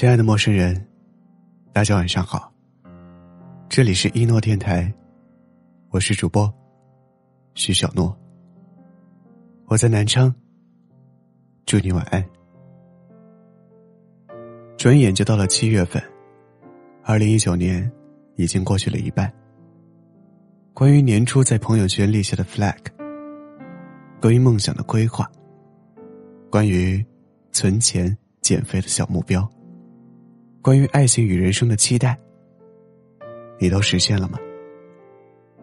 亲爱的陌生人，大家晚上好。这里是一诺电台，我是主播徐小诺。我在南昌，祝你晚安。转眼就到了七月份，二零一九年已经过去了一半。关于年初在朋友圈立下的 flag，关于梦想的规划，关于存钱减肥的小目标。关于爱情与人生的期待，你都实现了吗？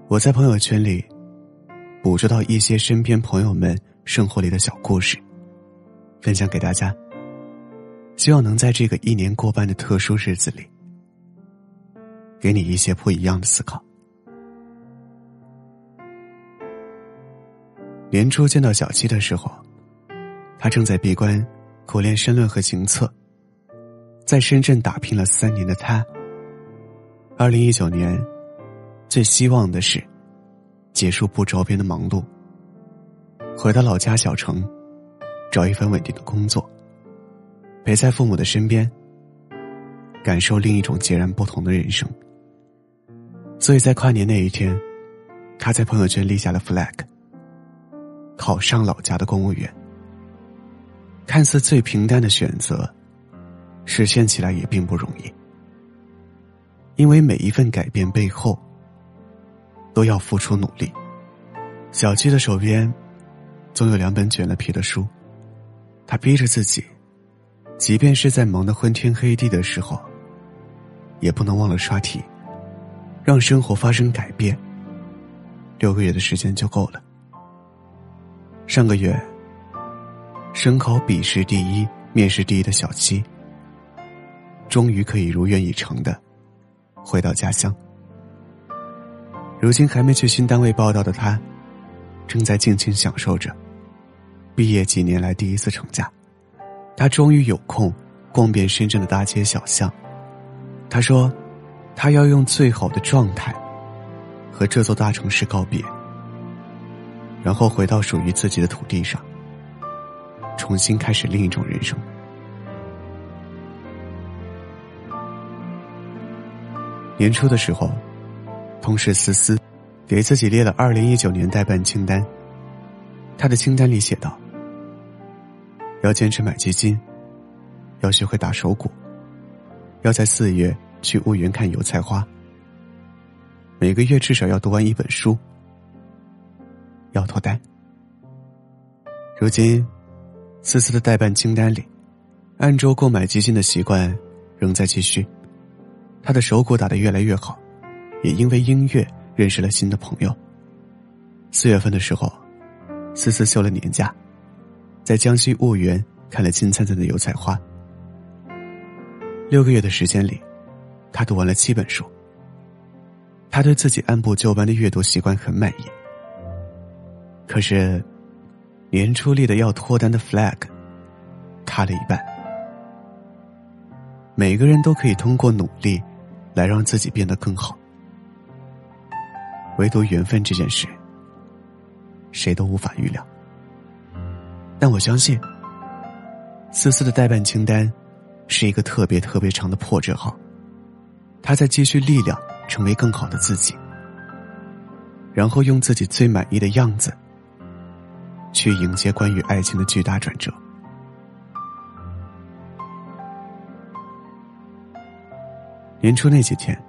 我在朋友圈里捕捉到一些身边朋友们生活里的小故事，分享给大家。希望能在这个一年过半的特殊日子里，给你一些不一样的思考。年初见到小七的时候，他正在闭关苦练申论和行测。在深圳打拼了三年的他，二零一九年最希望的是结束不着边的忙碌，回到老家小城，找一份稳定的工作，陪在父母的身边，感受另一种截然不同的人生。所以在跨年那一天，他在朋友圈立下了 flag，考上老家的公务员。看似最平淡的选择。实现起来也并不容易，因为每一份改变背后都要付出努力。小七的手边总有两本卷了皮的书，他逼着自己，即便是在忙得昏天黑地的时候，也不能忘了刷题，让生活发生改变。六个月的时间就够了。上个月，省考笔试第一、面试第一的小七。终于可以如愿以偿的回到家乡。如今还没去新单位报道的他，正在尽情享受着毕业几年来第一次成家。他终于有空逛遍深圳的大街小巷。他说：“他要用最好的状态和这座大城市告别，然后回到属于自己的土地上，重新开始另一种人生。”年初的时候，同事思思给自己列了二零一九年代办清单。他的清单里写道：要坚持买基金，要学会打手鼓，要在四月去婺源看油菜花，每个月至少要读完一本书，要脱单。如今，思思的代办清单里，按周购买基金的习惯仍在继续。他的手鼓打得越来越好，也因为音乐认识了新的朋友。四月份的时候，思思休了年假，在江西婺源看了金灿灿的油菜花。六个月的时间里，他读完了七本书。他对自己按部就班的阅读习惯很满意。可是，年初立的要脱单的 flag，塌了一半。每个人都可以通过努力。来让自己变得更好，唯独缘分这件事，谁都无法预料。但我相信，思思的代办清单是一个特别特别长的破折号，他在积蓄力量，成为更好的自己，然后用自己最满意的样子，去迎接关于爱情的巨大转折。年初那几天，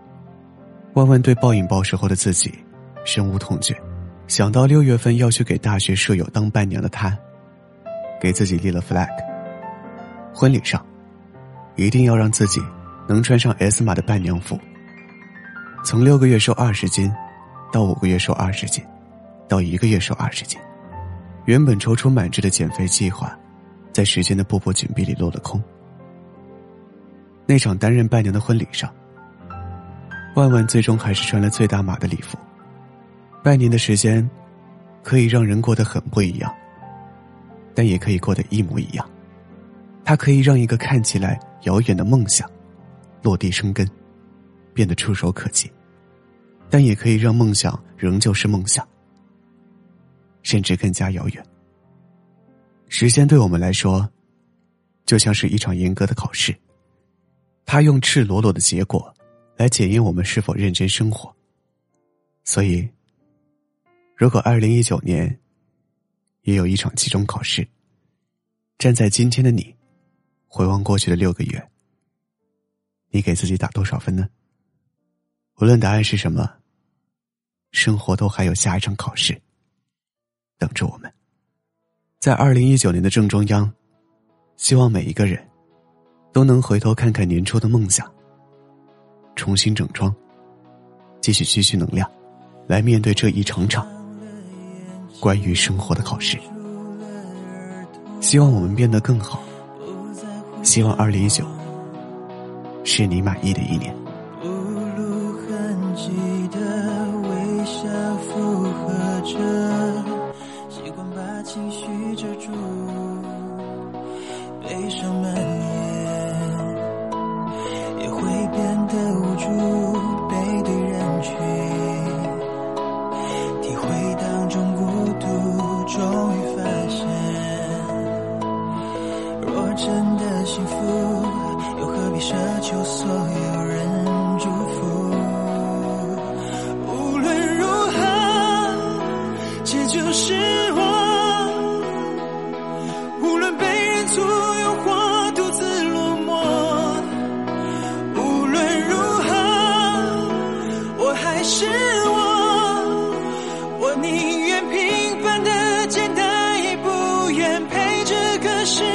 万万对暴饮暴食后的自己深恶痛绝。想到六月份要去给大学舍友当伴娘的他，给自己立了 flag。婚礼上，一定要让自己能穿上 S 码的伴娘服。从六个月瘦二十斤，到五个月瘦二十斤，到一个月瘦二十斤，原本踌躇满志的减肥计划，在时间的步步紧逼里落了空。那场担任伴娘的婚礼上，万万最终还是穿了最大码的礼服。半年的时间，可以让人过得很不一样，但也可以过得一模一样。它可以让一个看起来遥远的梦想落地生根，变得触手可及；但也可以让梦想仍旧是梦想，甚至更加遥远。时间对我们来说，就像是一场严格的考试。他用赤裸裸的结果来检验我们是否认真生活。所以，如果二零一九年也有一场期中考试，站在今天的你，回望过去的六个月，你给自己打多少分呢？无论答案是什么，生活都还有下一场考试等着我们。在二零一九年的正中央，希望每一个人都能回头看看年初的梦想，重新整装，继续积蓄能量。来面对这一场场关于生活的考试，希望我们变得更好。希望二零一九是你满意的一年。不露痕迹的微笑附和着，习惯把情绪遮住，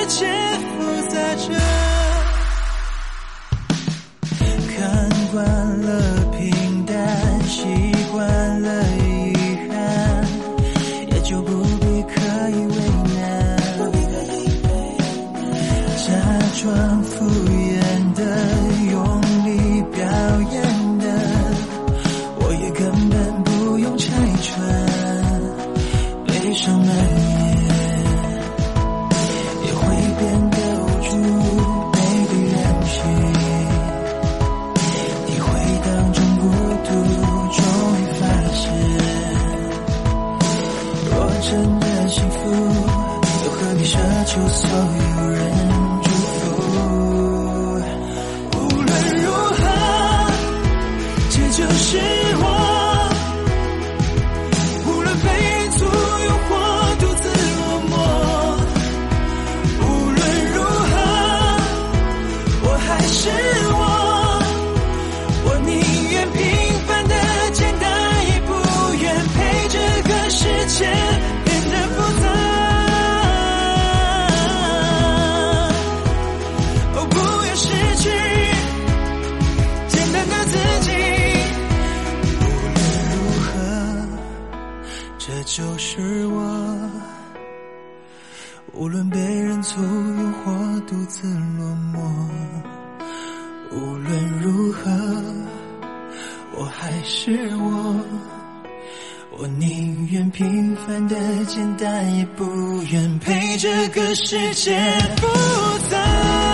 世界复杂着，看惯了平淡，习惯了遗憾，也就不必刻意为难。假装敷衍的，这就是我，无论被人簇拥或独自落寞，无论如何，我还是我。我宁愿平凡的简单，也不愿陪这个世界复杂。